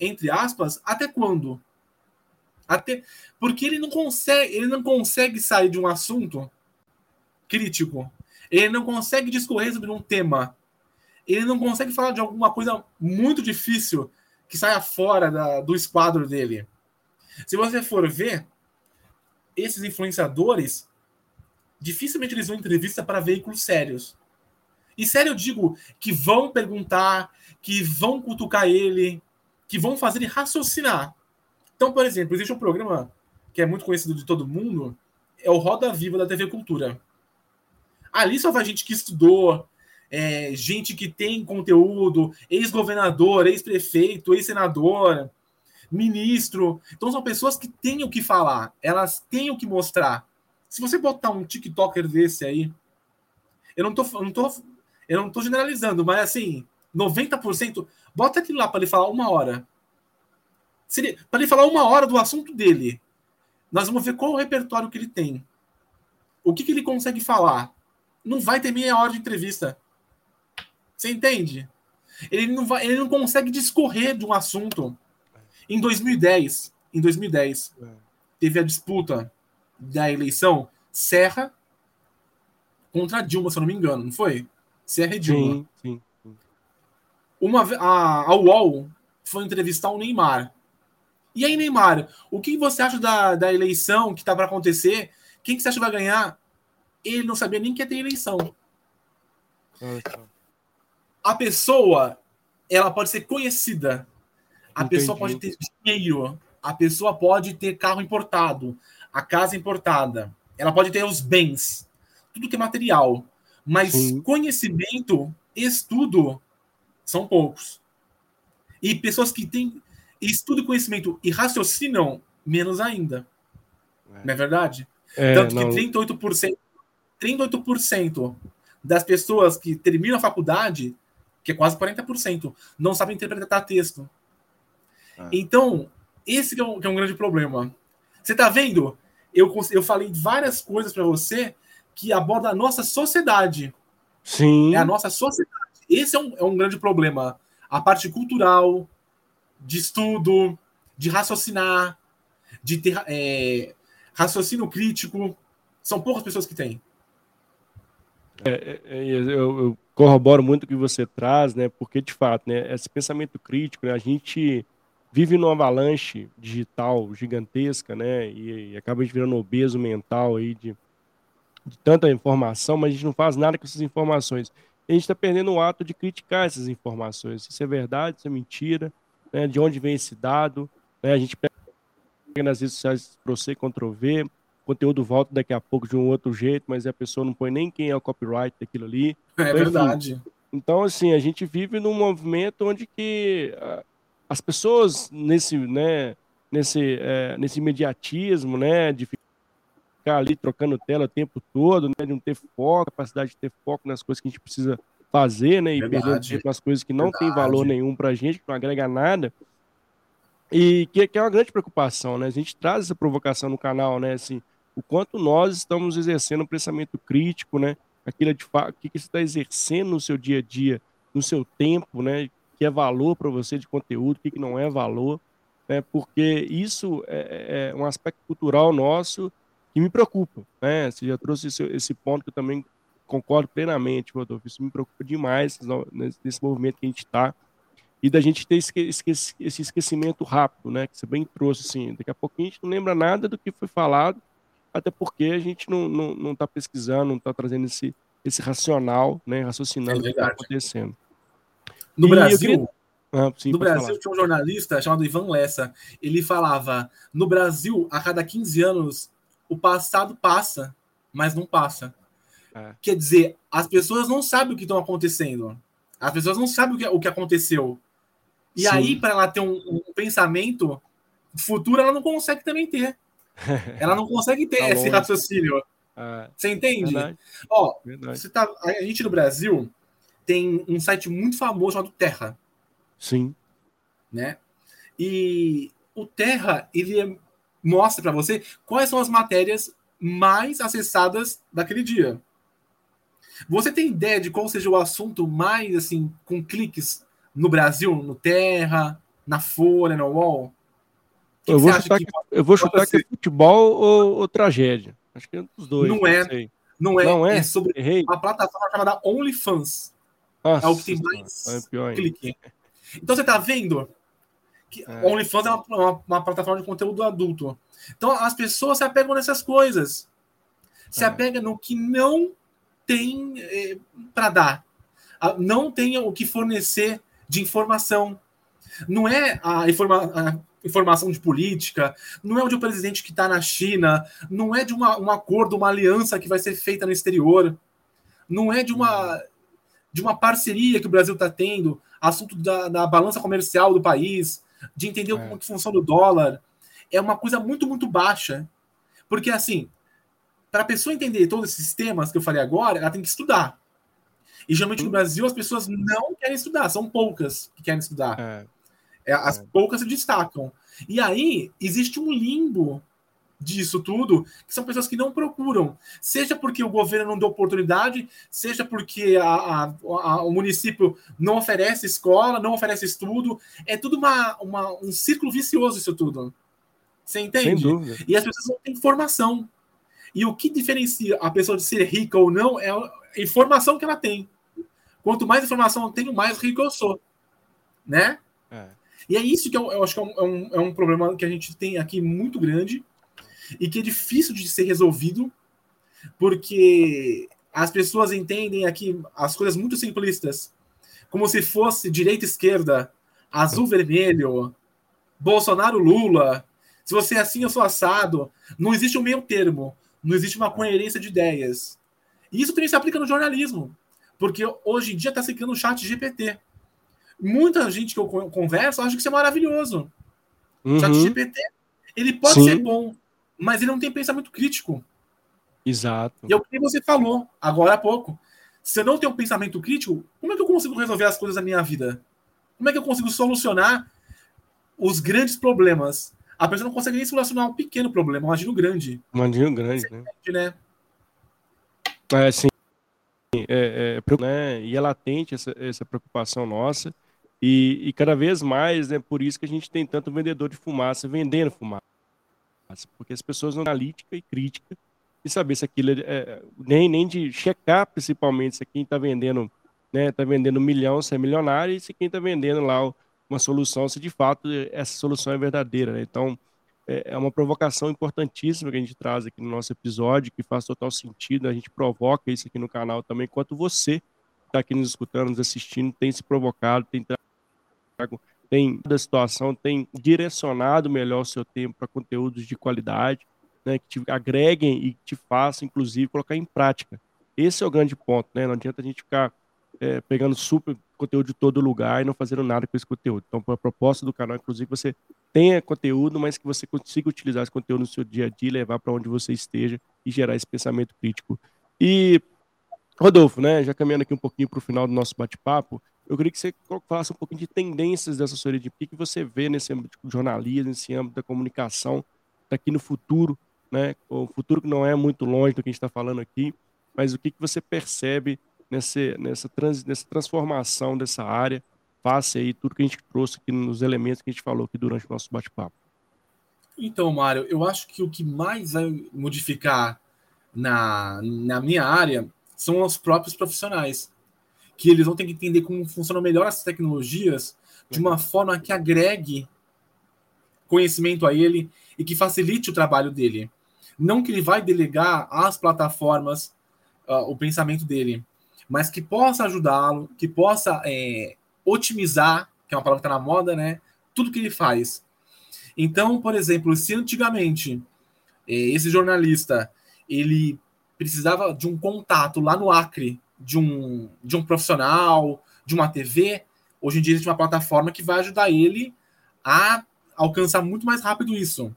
S2: entre aspas, até quando? Até porque ele não consegue, ele não consegue sair de um assunto crítico. Ele não consegue discorrer sobre um tema. Ele não consegue falar de alguma coisa muito difícil que saia fora da, do esquadro dele. Se você for ver, esses influenciadores dificilmente eles vão entrevista para veículos sérios. E sério eu digo que vão perguntar, que vão cutucar ele, que vão fazer ele raciocinar. Então, por exemplo, existe um programa que é muito conhecido de todo mundo, é o Roda Viva da TV Cultura. Ali só vai gente que estudou, é, gente que tem conteúdo, ex-governador, ex-prefeito, ex-senador, ministro. Então são pessoas que têm o que falar, elas têm o que mostrar. Se você botar um TikToker desse aí, eu não tô, não tô, eu não tô generalizando, mas assim, 90%, bota aquilo lá para ele falar uma hora. Para ele falar uma hora do assunto dele, nós vamos ver qual o repertório que ele tem. O que, que ele consegue falar. Não vai ter meia hora de entrevista. Você entende? Ele não, vai, ele não consegue discorrer de um assunto. Em 2010, em 2010, é. teve a disputa da eleição Serra contra Dilma, se eu não me engano, não foi? Serra e Dilma. Sim, sim, sim. Uma, a, a UOL foi entrevistar o Neymar. E aí, Neymar, o que você acha da, da eleição que está para acontecer? Quem que você acha que vai ganhar? Ele não sabia nem que ia ter eleição. A pessoa, ela pode ser conhecida. A Entendi. pessoa pode ter dinheiro. A pessoa pode ter carro importado. A casa importada. Ela pode ter os bens. Tudo que é material. Mas Sim. conhecimento, estudo, são poucos. E pessoas que têm estudo, conhecimento e raciocinam menos ainda. É. Não é verdade? É, Tanto que não... 38%, 38% das pessoas que terminam a faculdade, que é quase 40%, não sabem interpretar texto. É. Então, esse é um, é um, grande problema. Você está vendo? Eu, eu falei várias coisas para você que abordam a nossa sociedade.
S1: Sim.
S2: É a nossa sociedade. Esse é um, é um grande problema. A parte cultural, de estudo, de raciocinar, de ter é, raciocínio crítico. São poucas pessoas que têm.
S1: É, é, é eu, eu, corroboro muito o que você traz, né? Porque de fato, né? Esse pensamento crítico, né? A gente vive numa avalanche digital gigantesca, né? E, e acaba virando obeso mental aí de, de, tanta informação, mas a gente não faz nada com essas informações. A gente está perdendo o ato de criticar essas informações. Se isso é verdade, se é mentira, né, de onde vem esse dado. Né, a gente pega nas redes sociais para você Ctrl-V, o conteúdo volta daqui a pouco de um outro jeito, mas a pessoa não põe nem quem é o copyright daquilo ali.
S2: É então, verdade. Enfim,
S1: então, assim, a gente vive num movimento onde que uh, as pessoas nesse, né, nesse, é, nesse imediatismo, né, de ficar ali trocando tela o tempo todo, né, de não ter foco, capacidade de ter foco nas coisas que a gente precisa fazer, né? E Verdade. perdendo tempo nas coisas que não Verdade. tem valor nenhum pra gente, que não agrega nada. E que, que, é uma grande preocupação, né? A gente traz essa provocação no canal, né? Assim, o quanto nós estamos exercendo um pensamento crítico, né? Aquilo de fato, o que, que você está exercendo no seu dia a dia, no seu tempo, né? Que é valor para você de conteúdo, o que, que não é valor, né? Porque isso é, é, é um aspecto cultural nosso que me preocupa, né? Você já trouxe esse, esse ponto que eu também concordo plenamente, Rodolfo. Isso me preocupa demais nesse movimento que a gente está. E da gente ter esse esquecimento rápido, né? Que você bem trouxe, assim. Daqui a pouquinho a gente não lembra nada do que foi falado, até porque a gente não está não, não tá pesquisando, não está trazendo esse, esse racional, né? Raciocinando é o que está acontecendo.
S2: No e Brasil, queria... ah, sim, no Brasil falar. tinha um jornalista chamado Ivan Lessa. Ele falava: no Brasil, a cada 15 anos, o passado passa, mas não passa. É. Quer dizer, as pessoas não sabem o que estão acontecendo. As pessoas não sabem o que, o que aconteceu. E Sim. aí, para ela ter um, um, pensamento futuro, ela não consegue também ter. *laughs* Ela não consegue ter tá esse longe. raciocínio. É. Você entende? Verdade. Ó, Verdade. Você tá, a gente no Brasil tem um site muito famoso chamado Terra.
S1: Sim.
S2: Né? E o Terra, ele é, mostra para você quais são as matérias mais acessadas daquele dia. Você tem ideia de qual seja o assunto mais, assim, com cliques no Brasil, no Terra, na Folha, no UOL?
S1: Que eu, vou chutar que, que, eu vou chutar que é futebol ou, ou, tragédia. Acho que é um dos dois.
S2: Não é. Não é. Não é. é sobre Errei. uma plataforma chamada OnlyFans. Nossa, é o que tem mais é clique. Então você tá vendo Que é. OnlyFans é uma, uma, uma, plataforma de conteúdo adulto. Então as pessoas se apegam nessas coisas. Se é. apegam no que não tem é, para dar. Não tem o que fornecer de informação. Não é a, informa a informação de política, não é o de um presidente que está na China, não é de uma, um acordo, uma aliança que vai ser feita no exterior, não é de uma, de uma parceria que o Brasil está tendo, assunto da, da, balança comercial do país, de entender é. como que funciona o dólar. É uma coisa muito, muito baixa. Porque, assim, para a pessoa entender todos esses temas que eu falei agora, ela tem que estudar. E geralmente no Brasil as pessoas não querem estudar, são poucas que querem estudar. É. É, as é. poucas se destacam. E aí existe um limbo disso tudo, que são pessoas que não procuram, seja porque o governo não deu oportunidade, seja porque a, a, a, o município não oferece escola, não oferece estudo, é tudo uma, uma, um círculo vicioso isso tudo. Você entende? E as pessoas não têm formação. E o que diferencia a pessoa de ser rica ou não é a informação que ela tem. Quanto mais informação eu tenho, mais rico eu sou. Né? É. E é isso que eu, eu acho que é um, é um, é um problema que a gente tem aqui muito grande e que é difícil de ser resolvido, porque as pessoas entendem aqui as coisas muito simplistas, como se fosse direita esquerda, azul vermelho, Bolsonaro Lula. Se você é assim, eu sou assado. Não existe um meio termo, não existe uma coerência de ideias. E isso também se aplica no jornalismo, porque hoje em dia está se criando um chat GPT. Muita gente que eu converso acha que isso é maravilhoso. Uhum. Chat GPT, ele pode Sim. ser bom, mas ele não tem pensamento crítico.
S1: Exato.
S2: E é o que você falou agora há pouco. Se eu não tenho um pensamento crítico, como é que eu consigo resolver as coisas da minha vida? Como é que eu consigo solucionar os grandes problemas? A pessoa não consegue nem solucionar um pequeno problema, imagina um grande.
S1: Imagina um grande, né? Né? É, sim. É, é, né? E é latente essa, essa preocupação nossa. E, e, cada vez mais, né, por isso que a gente tem tanto vendedor de fumaça vendendo fumaça porque as pessoas não analítica e crítica e saber se aquilo é, é, nem, nem de checar principalmente se quem está vendendo né, está vendendo um milhão, se é milionário, e se quem está vendendo lá uma solução, se de fato essa solução é verdadeira. Né? Então, é, é uma provocação importantíssima que a gente traz aqui no nosso episódio, que faz total sentido, a gente provoca isso aqui no canal também, enquanto você está aqui nos escutando, nos assistindo, tem se provocado, tem tem da situação, tem direcionado melhor o seu tempo para conteúdos de qualidade, né, que te agreguem e te façam, inclusive, colocar em prática. Esse é o grande ponto, né? Não adianta a gente ficar é, pegando super conteúdo de todo lugar e não fazendo nada com esse conteúdo. Então, a proposta do canal, inclusive, você tenha conteúdo, mas que você consiga utilizar esse conteúdo no seu dia a dia, levar para onde você esteja e gerar esse pensamento crítico. E, Rodolfo, né, já caminhando aqui um pouquinho para o final do nosso bate-papo, eu queria que você falasse um pouquinho de tendências dessa assessoria, de o que você vê nesse âmbito do jornalismo, nesse âmbito da comunicação, daqui no futuro, né? O futuro que não é muito longe do que a gente está falando aqui, mas o que, que você percebe nessa, nessa, trans, nessa transformação dessa área, face aí tudo que a gente trouxe aqui nos elementos que a gente falou aqui durante o nosso bate-papo.
S2: Então, Mário, eu acho que o que mais vai modificar na, na minha área são os próprios profissionais que eles vão ter que entender como funcionam melhor essas tecnologias de uma forma que agregue conhecimento a ele e que facilite o trabalho dele. Não que ele vai delegar às plataformas uh, o pensamento dele, mas que possa ajudá-lo, que possa é, otimizar, que é uma palavra que está na moda, né? Tudo que ele faz. Então, por exemplo, se antigamente é, esse jornalista ele precisava de um contato lá no Acre de um, de um profissional, de uma TV, hoje em dia existe uma plataforma que vai ajudar ele a alcançar muito mais rápido isso.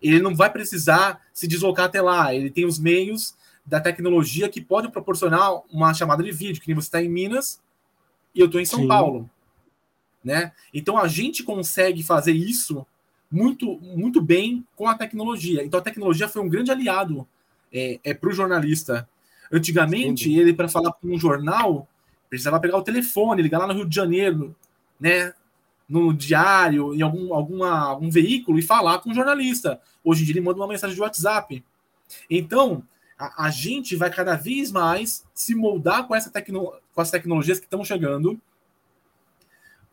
S2: Ele não vai precisar se deslocar até lá, ele tem os meios da tecnologia que pode proporcionar uma chamada de vídeo, que nem você está em Minas e eu estou em São Sim. Paulo. Né? Então a gente consegue fazer isso muito, muito bem com a tecnologia. Então a tecnologia foi um grande aliado é, é para o jornalista Antigamente, Entendi. ele, para falar com um jornal, precisava pegar o telefone, ligar lá no Rio de Janeiro, né? No diário, em algum, alguma, algum veículo, e falar com um jornalista. Hoje em dia, ele manda uma mensagem de WhatsApp. Então, a, a gente vai cada vez mais se moldar com, essa tecno, com as tecnologias que estão chegando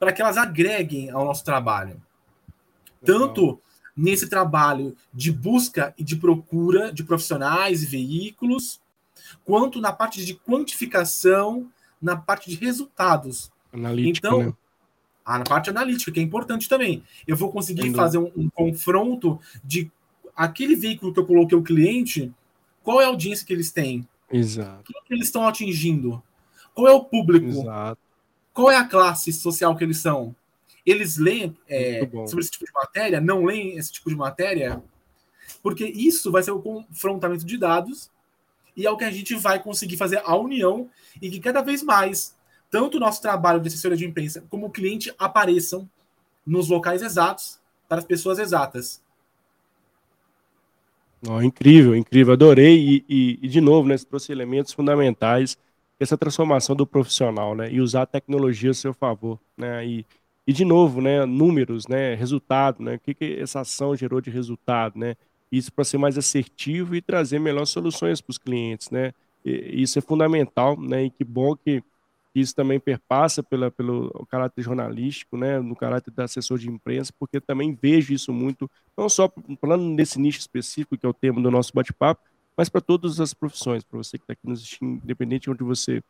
S2: para que elas agreguem ao nosso trabalho. tanto nesse trabalho de busca e de procura de profissionais e veículos, quanto na parte de quantificação, na parte de resultados.
S1: Analítica, então, né?
S2: a na parte analítica, que é importante também. Eu vou conseguir fazer um, um, confronto de aquele veículo que eu coloquei o cliente, qual é a audiência que eles têm?
S1: Exato.
S2: Quem que eles estão atingindo? Qual é o público?
S1: Exato.
S2: Qual é a classe social que eles são? Eles leem é, sobre esse tipo de matéria? Não leem esse tipo de matéria? Porque isso vai ser o confrontamento de dados e é o que a gente vai conseguir fazer a união e que cada vez mais tanto o nosso trabalho de assessoria de imprensa como o cliente apareçam nos locais exatos para as pessoas exatas.
S1: Oh, incrível, incrível, adorei e, e, e, de novo, né, você trouxe elementos fundamentais essa transformação do profissional, né, e usar a tecnologia a seu favor, né, e, e de novo, né, números, né, resultado, né, o que, que essa ação gerou de resultado, né, isso para ser mais assertivo e trazer melhores soluções para os clientes, né, e, isso é fundamental, né, e que bom que isso também perpassa pela, pelo caráter jornalístico, né, no caráter da assessor de imprensa, porque também vejo isso muito, não só falando nesse nicho específico, que é o tema do nosso bate-papo, mas para todas as profissões, para você que está aqui nos assistindo, independente de onde você,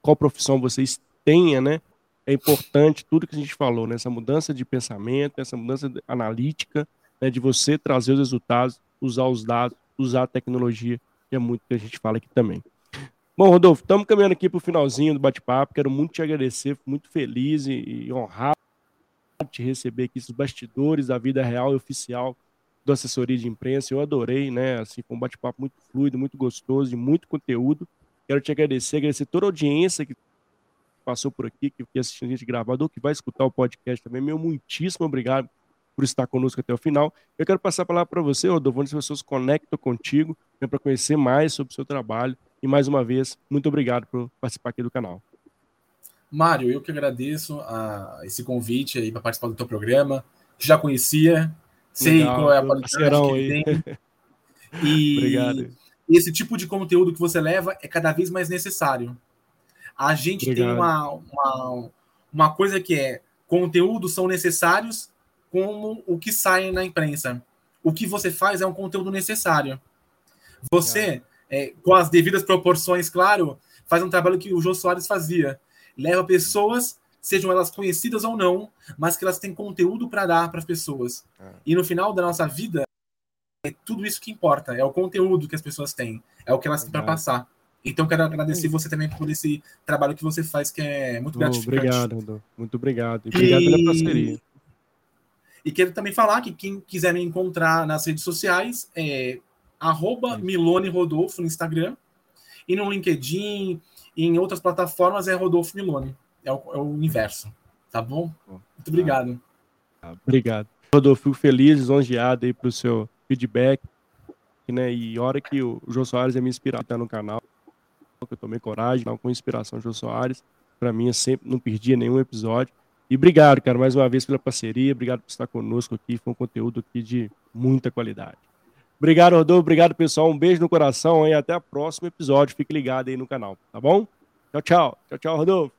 S1: qual profissão você tenha, né, é importante tudo que a gente falou, né, essa mudança de pensamento, essa mudança analítica, né, de você trazer os resultados, usar os dados, usar a tecnologia, que é muito que a gente fala aqui também. Bom, Rodolfo, estamos caminhando aqui para o finalzinho do bate-papo. Quero muito te agradecer, muito feliz e, e honrado de te receber aqui nos bastidores da vida real e oficial do assessoria de imprensa. Eu adorei, né? Assim, foi um bate-papo muito fluido, muito gostoso, de muito conteúdo. Quero te agradecer, agradecer toda a audiência que passou por aqui, que, assistiu a gente gravado, que vai escutar o podcast também. Meu muitíssimo obrigado por estar conosco até o final. Eu quero passar a palavra para você, Rodolfo, onde as pessoas conectam contigo, né, para conhecer mais sobre o seu trabalho e mais uma vez, muito obrigado por participar aqui do canal.
S2: Mário, eu que agradeço a esse convite aí para participar do teu programa. Já conhecia, sei Legal, qual é a qualidade que ele tem. *laughs* E Obrigado. esse tipo de conteúdo que você leva é cada vez mais necessário. A gente Obrigado. tem uma, uma, uma coisa que é conteúdos são necessários como o que sai na imprensa. O que você faz é um conteúdo necessário. Você é, com as devidas proporções, claro, faz um trabalho que o Jô Soares fazia. Leva pessoas, sejam elas conhecidas ou não, mas que elas têm conteúdo para dar para as pessoas. É. E no final da nossa vida, é tudo isso que importa. É o conteúdo que as pessoas têm. É o que elas têm para passar. Então, quero agradecer você também por esse trabalho que você faz, que é muito gratificante.
S1: Obrigado, Rodolfo. Muito obrigado. E obrigado e... pela parceria.
S2: E quero também falar que quem quiser me encontrar nas redes sociais, é arroba Milone Rodolfo no Instagram. E no LinkedIn e em outras plataformas é Rodolfo Milone. É o, é o universo. Tá bom? Muito obrigado.
S1: Obrigado. Rodolfo, fico feliz, lisonjeado aí pro seu feedback. Né? E hora que o Jô Soares é me inspirar tá no canal, eu tomei coragem, com inspiração Jô Soares. Para mim, eu sempre não perdia nenhum episódio. E obrigado, cara, mais uma vez pela parceria. Obrigado por estar conosco aqui. Foi um conteúdo aqui de muita qualidade. Obrigado, Rodolfo. Obrigado, pessoal. Um beijo no coração e até o próximo episódio. Fique ligado aí no canal, tá bom? Tchau, tchau. Tchau, tchau, Rodolfo.